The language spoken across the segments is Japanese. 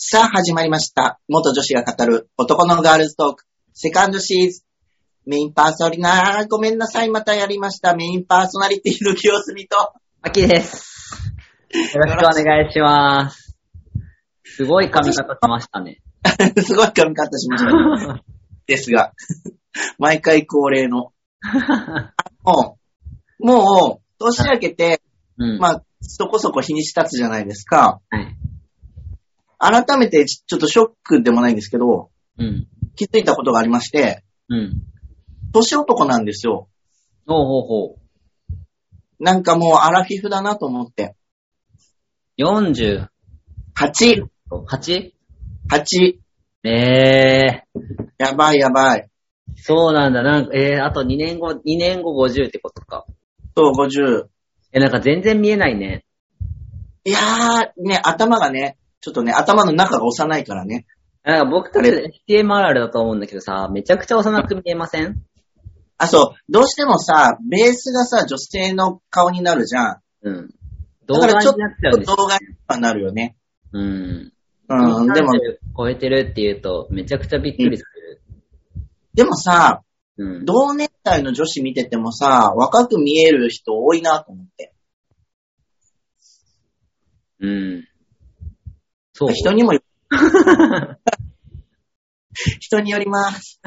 さあ始まりました。元女子が語る男のガールズトーク、セカンドシーズン。メインパーソナリティなごめんなさい、またやりました。メインパーソナリティの清澄と。アキです。よろしくお願いします。すごい髪型しましたね。すごい髪型しました、ね。ですが、毎回恒例の。もう、もう、年明けて、うん。まあ、そこそこ日にち経つじゃないですか。はい。改めてちちょっとショックでもないんですけど、うん。気づいたことがありまして、うん。年男なんですよ。ほうほうほなんかもうアラフィフだなと思って。う。48? 8、8、えやばいやばい。ー、そうなんだ。なんか、えー、あと2年後、2年後50ってことか。そう、50。え、なんか全然見えないね。いやー、ね、頭がね、ちょっとね、頭の中が幼いからね。なんか僕たち HTMR だと思うんだけどさ、めちゃくちゃ幼く見えません？あ、そう、どうしてもさ、ベースがさ、女性の顔になるじゃん。うん。動画にだからちょっなっちゃうんですと動画になるよね。うん。うん、でも、30超えてるって言うと、めちゃくちゃびっくりされる。でもさ、うん。同年代の女子見ててもさ、若く見える人多いなと思って。うん。そう。人にもよ、人によります。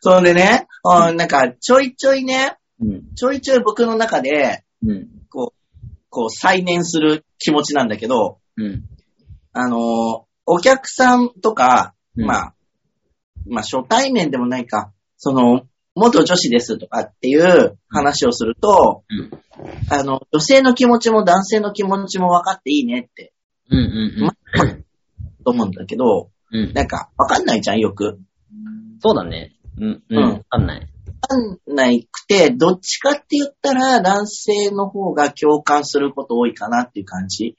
それでね、うんなんか、ちょいちょいね、うん。ちょいちょい僕の中で、うん。こう、こう、再燃する気持ちなんだけど、うん。あのーお客さんとか、うんまあ、まあ、初対面でもないか、その、元女子ですとかっていう話をすると、うん。あの、女性の気持ちも男性の気持ちも分かっていいねってうんうんと思うんだけど、うん。うん。なんか、分かんないじゃん、よく。そうだね。うん。ううんん。わかんない。分かんないくて、どっちかって言ったら男性の方が共感すること多いかなっていう感じ。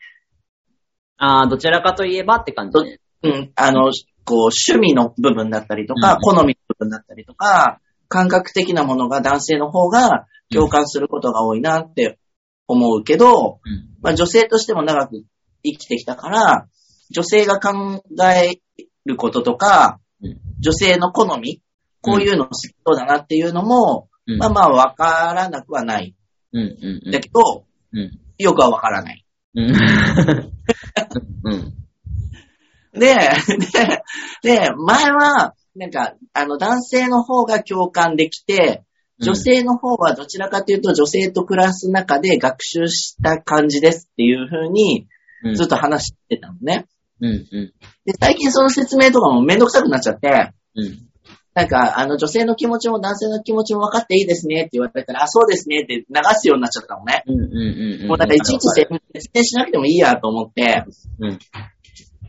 ああ、どちらかといえばって感じね。うん、あの、こう、趣味の部分だったりとか、うん好みの部分だったりとか、感覚的なものが男性の方が共感することが多いなって思うけど、うん。まあ女性としても長く生きてきたから、女性が考えることとか、うん女性の好み、こういうの好きそうだなっていうのも、うん。まあまあわからなくはない。うんうんうん。だけど、うん。よくはわからない。で、で、で、前は、なんか、あの、男性の方が共感できて、女性の方はどちらかというと女性と暮らす中で学習した感じですっていう風にうん、ずっと話してたのね。うんうん。で、最近その説明とかもめんどくさくなっちゃって、うん。なんか、あの、女性の気持ちも男性の気持ちも分かっていいですねって言われたら、あ、そうですねって流すようになっちゃったのね。うんうんうん。もうなんかいちいち説明しなくてもいいやと思って、うん。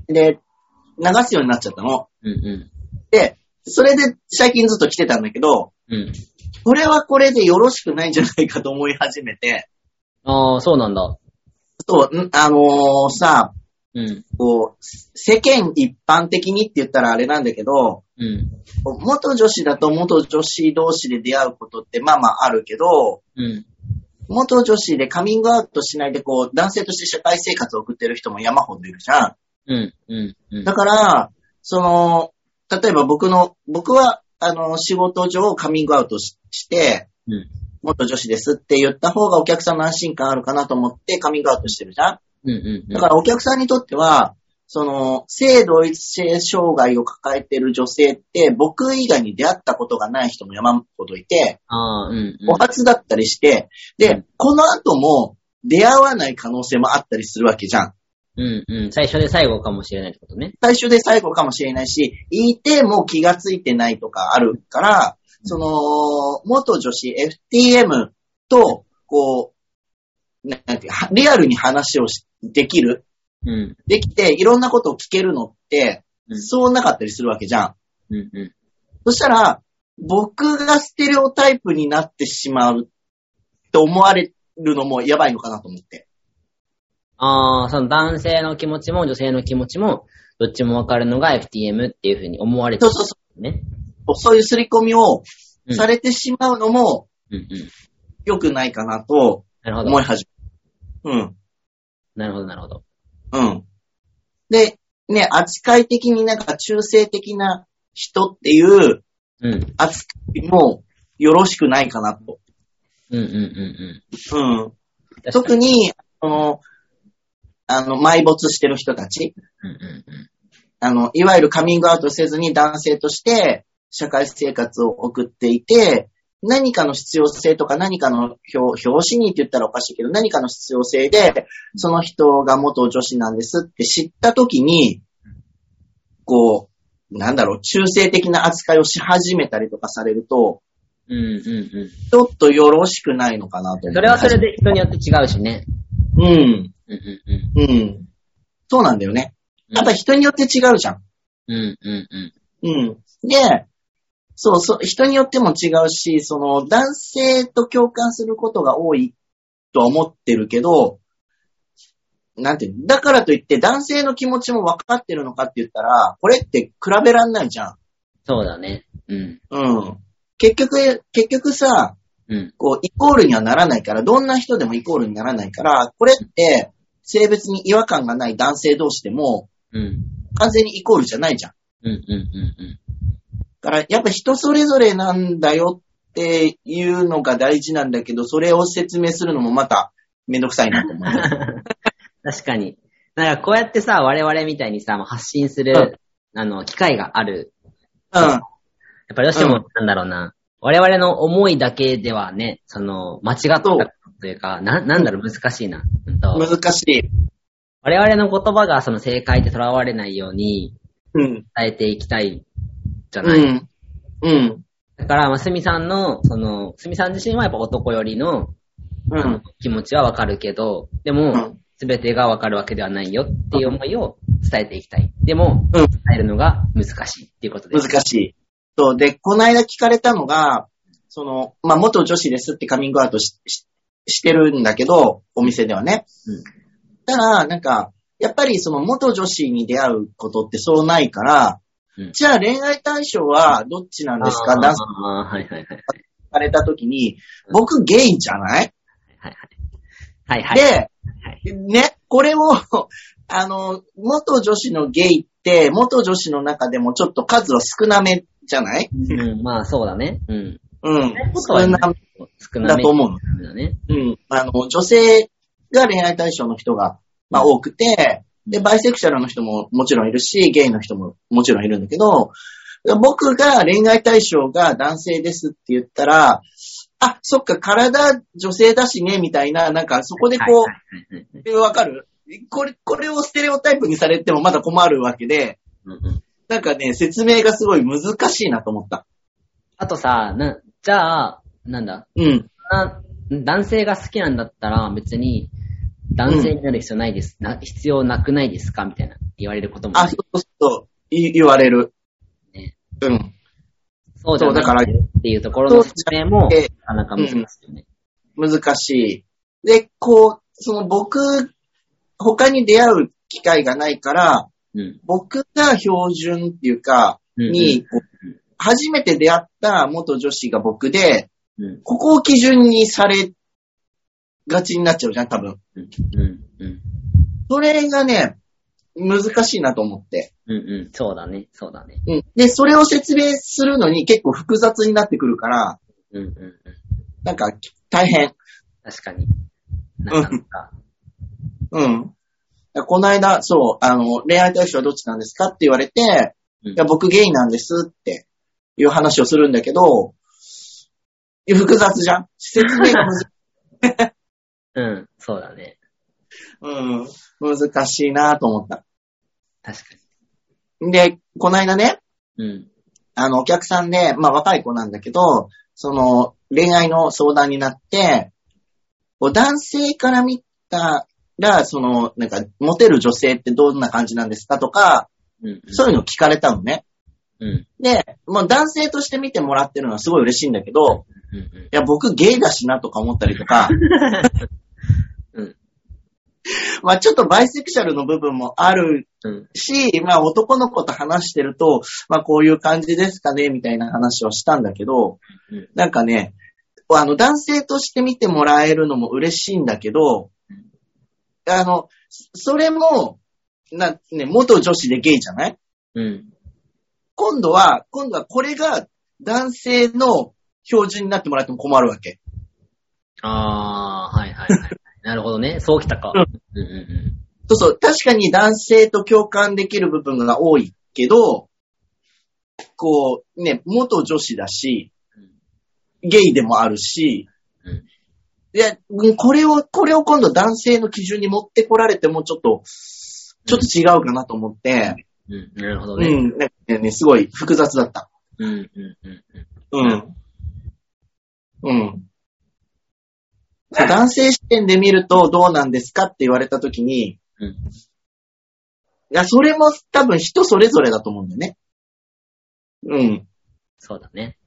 で、流すようになっちゃったの。うんうで、それで最近ずっと来てたんだけど、ん。うん。これはこれでよろしくないんじゃないかと思い始めて、ああ、そうなんだ。そう、んあのーさ、うん。こう、世間一般的にって言ったらあれなんだけど、うん。元女子だと元女子同士で出会うことってまあまああるけど、うん。元女子でカミングアウトしないでこう、男性として社会生活を送ってる人も山ほどいるじゃん。うん。うん。うん。だから、その、例えば僕の、僕は、あの、仕事上カミングアウトしして、うん。元女子ですって言った方がお客さんの安心感あるかなと思ってカミングアウトしてるじゃん？うん。うん。だからお客さんにとっては、その、性同一性障害を抱えている女性って、僕以外に出会ったことがない人も山ほどいて、うん。うんお初だったりして、で、この後も出会わない可能性もあったりするわけじゃん。うん。うん。最初で最後かもしれないってことね。最初で最後かもしれないし、いても気がついてないとかあるから、その、元女子 FTM と、こう、ななんていうかリアルに話をしできる、うん。できて、いろんなことを聞けるのって、うんそうなかったりするわけじゃん。うん。うん。そしたら、僕がステレオタイプになってしまうと思われるのもやばいのかなと思って。ああ、その男性の気持ちも女性の気持ちも、どっちもわかるのが FTM っていうふうに思われてるそうそうそね。う。そういう刷り込みをうんされてしまうのもうんうん。良くないかなとなるほど思い。始める。うん。なるほど、なるほど。うん。で、ね、扱い的になんか中性的な人っていううん。扱いもよろしくないかなと。うんうんうんうん。うん。特に、あの、あの、埋没してる人たち、うんうんうん。あの、いわゆるカミングアウトせずに男性として社会生活を送っていて、何かの必要性とか何かの表表紙にって言ったらおかしいけど、何かの必要性で、その人が元女子なんですって知ったときに、こう、なんだろう、中性的な扱いをし始めたりとかされると、うんうんうん。ちょっとよろしくないのかなと。それはそれで人によって違うしね。うん。うんうんうん。そうなんだよね。やっぱ人によって違うじゃん。うん。うんうんうん。うん。で、そうそう、人によっても違うし、その男性と共感することが多いとは思ってるけど、なんていうの？だからといって男性の気持ちも分かってるのかって言ったら、これって比べらんないじゃん。そうだね。うん。うん。結局、結局さ、うん。こう、イコールにはならないから、どんな人でもイコールにならないから、これって、性別に違和感がない男性同士でも、うん。完全にイコールじゃないじゃん。うんうんうんだから、やっぱ人それぞれなんだよっていうのが大事なんだけど、それを説明するのもまためんどくさいなと思う。確かに。なんかこうやってさ、我々みたいにさ、発信する、あの、機会がある。うん。やっぱりどうしても、うんなんだろうな。我々の思いだけではね、その、間違ったというか、な、なんだろう、難しいな。難しい。我々の言葉がその正解で囚われないようにうん。伝えていきたいじゃない。うん。うん。だから、まあ、すみさんの、その、すみさん自身はやっぱ男よりの、うん。気持ちはわかるけど、でうもん、すべてがわかるわけではないよっていう思いを伝えていきたい。でも、うん伝えるのが難しいっていうことです。難しい。そう。で、この間聞かれたのが、その、まあ、元女子ですってカミングアウトしししてるんだけど、お店ではね。うんただ、なんか、やっぱりその元女子に出会うことってそうないから、うんじゃあ恋愛対象はどっちなんですか？男性はいはいはい。聞かれた時に、僕ゲイじゃない？はいはい。はいはい。で、はいね、これを、あの、元女子のゲイって、元女子の中でもちょっと数は少なめじゃない？うん、まあそうだね。うん。うん。少なめ少なめだと思うの。だね。うん。あの、女性が恋愛対象の人が、まあ多くて、で、バイセクシャルの人ももちろんいるし、ゲイの人ももちろんいるんだけど、僕が恋愛対象が男性ですって言ったら、あ、そっか、体女性だしね、みたいな、なんかそこでこう、はいはいはいはいえわかる？これ、これをステレオタイプにされてもまだ困るわけで、うんうんなんかね、説明がすごい難しいなと思った。あとさ、な、じゃあ、なんだ、うん。な男性が好きなんだったら別に男性になる必要ないです。な必要なくないですか？みたいな言われることもあ、ないそうそうい言われる。ね。うん。そうじゃそうだからっていうところの説明も、そうじゃなかなか難しいよね。難しい。で、こう、その僕、他に出会う機会がないから、うん。僕が標準っていうか、うんに、初めて出会った元女子が僕で、うん。ここを基準にされがちになっちゃうじゃん、多分。うん。うん。うん。それがね、難しいなと思って。うん。うん。そうだね。そうだね。うん。で、それを説明するのに結構複雑になってくるから、うん。うん。うん。なんか大変。確かに。なかなか。うん。この間、そう、あの、恋愛対象はどっちなんですかって言われて、うんいや、僕ゲイなんですっていう話をするんだけど、複雑じゃん説明がむず、うん。そうだね。うん、難しいなと思った。確かで、この間ね、に。うん。あの、お客さんで、まあ若い子なんだけど、その、恋愛の相談になって、男性から見たら、その、なんか、モテる女性ってどんな感じなんですかとか、うん。そういうのを聞かれたのね。うん。で、もう男性として見てもらってるのはすごい嬉しいんだけど、うん。いや、僕ゲイだしなとか思ったりとか、うん。まあちょっとバイセクシャルの部分もあるうん。し、まあ男の子と話してると、まあこういう感じですかね、みたいな話をしたんだけどうん、なんかね、あの男性として見てもらえるのも嬉しいんだけど、あの、それも、な、ね、元女子でゲイじゃない？うん。今度は、今度はこれが男性の標準になってもらっても困るわけ。あー、はいはいはい。なるほどね。そうきたか。うんうんうんそうそう、確かに男性と共感できる部分が多いけど、こう、ね、元女子だし、ゲイでもあるし、うんいや、うんこれを、これを今度男性の基準に持ってこられてもちょっと、ちょっと違うかなと思って、うん。うん。なるほどね。うん、なんかね、すごい複雑だった。うんうんうんうん。うん。男性視点で見るとどうなんですかって言われたときに、うん。いや、それも多分人それぞれだと思うんだよね。うん。そうだね。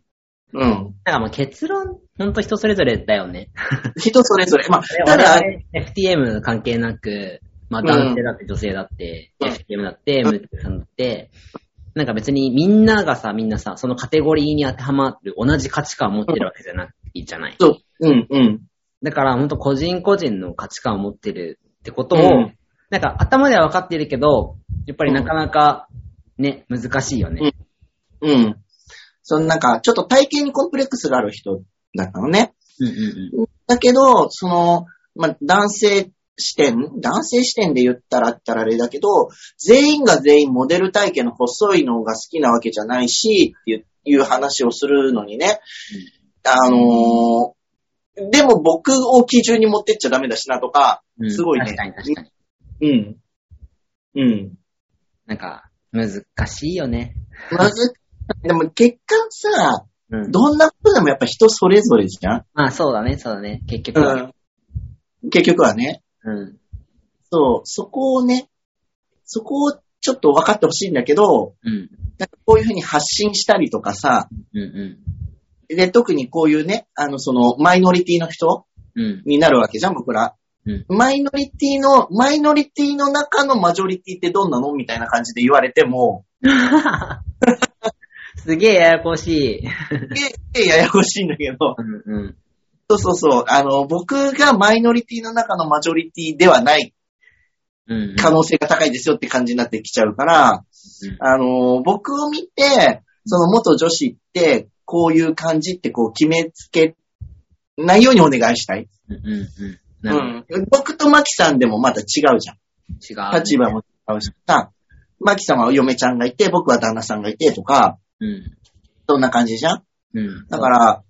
うん。なんかもう結論、ほんと人それぞれだよね。人それぞれ。まあ、我 ただ、々 FTM 関係なく、まあうん男性だって女性だって、うん FTM だって、ムーさんだって、なんか別にみんながさ、みんなさ、そのカテゴリーに当てはまる同じ価値観を持ってるわけじゃないじゃない？そう、うん、うん。だからほんと個人個人の価値観を持ってるってことを、うんなんか頭では分かってるけど、やっぱりなかなかね、難しいよね。うん。そのなんか、ちょっと体型にコンプレックスがある人だったのね。うんうんうん。だけど、その、まあ、男性視点、男性視点で言ったらったらあれだけど、全員が全員モデル体型の細いのが好きなわけじゃないし、っていう話をするのにね、あのーでも僕を基準に持ってっちゃダメだしなとか、うんすごいね確かに確かに。うん。うん。なんか、難しいよね。まず、でも結果さ、うん。どんなことでもやっぱ人それぞれじゃんまあそうだね、そうだね。結局は。うん。結局はね。うん。そう、そこをね、そこをちょっと分かってほしいんだけど、うん。なんかこういうふうに発信したりとかさ、うんうで、特にこういうね、あの、その、マイノリティの人ん。うん。になるわけじゃん、僕ら。うん。マイノリティの、マイノリティの中のマジョリティってどんなの？みたいな感じで言われても、すげえややこしい。え、え、ややこしいんだけど、うんうん。そうそうそう、あの、僕がマイノリティの中のマジョリティではない。可能性が高いですよって感じになってきちゃうから、あの、僕を見て、その元女子って、こういう感じってこう決めつけないようにお願いしたい。うんうんうん。僕とマキさんでもまた違うじゃん。ど。違う。立場も違うしさ。マキさんは嫁ちゃんがいて、僕は旦那さんがいてとか、うん。そんな感じじゃん？うん。だから、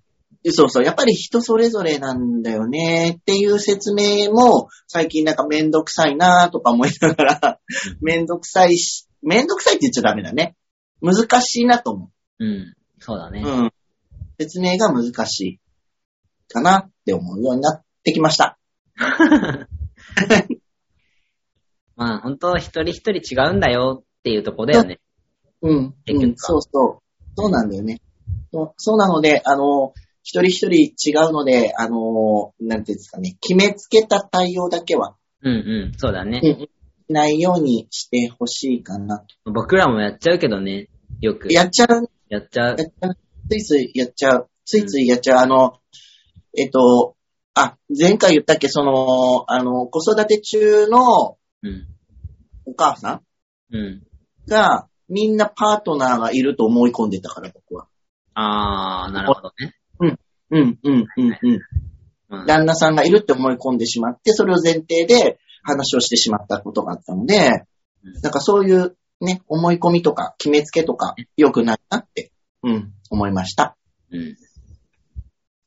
そうそう、やっぱり人それぞれなんだよねっていう説明も、最近なんかめんどくさいなとか思いながら、めんどくさいし、めんどくさいって言っちゃダメだね。難しいなと思うん。そうだね。う。うん。説明が難しいかなって思うようになってきました。まあ本当一人一人違うんだよっていうとこだよね。うん。うん、そうそう。そうなんだよね。そうそうなので、あの、一人一人違うので、あの、なんていうんですかね、決めつけた対応だけは、うんうん。そうだねう。ん、ないようにしてほしいかなと。僕らもやっちゃうけどね。よく。やっちゃう、やっちゃうついついやっちゃう、ついついやっちゃう。あの、えっと、あ、前回言ったっけ、その、あの、子育て中のうん。お母さうん。んが、みんなパートナーがいると思い込んでたから、僕は。あー、なるほどね。うん、うん、うん、うん。うん。旦那さんがいるって思い込んでしまって、それを前提で話をしてしまったことがあったのでうん、なんかそういうね、思い込みとか決めつけとか良くないなって、うん、思いました。うん。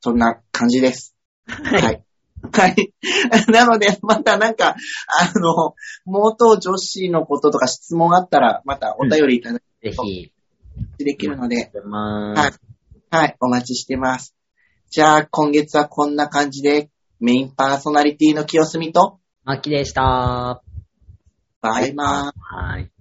そんな感じです。はいはい。はい。なので、またなんか、あの、元女子のこととか質問あったら、またお便りいただぜひ、きできるので、まはい。はい、お待ちしてます。じゃあ、今月はこんな感じで、メインパーソナリティの清澄と、マッキーでした。バイバーイ。はい。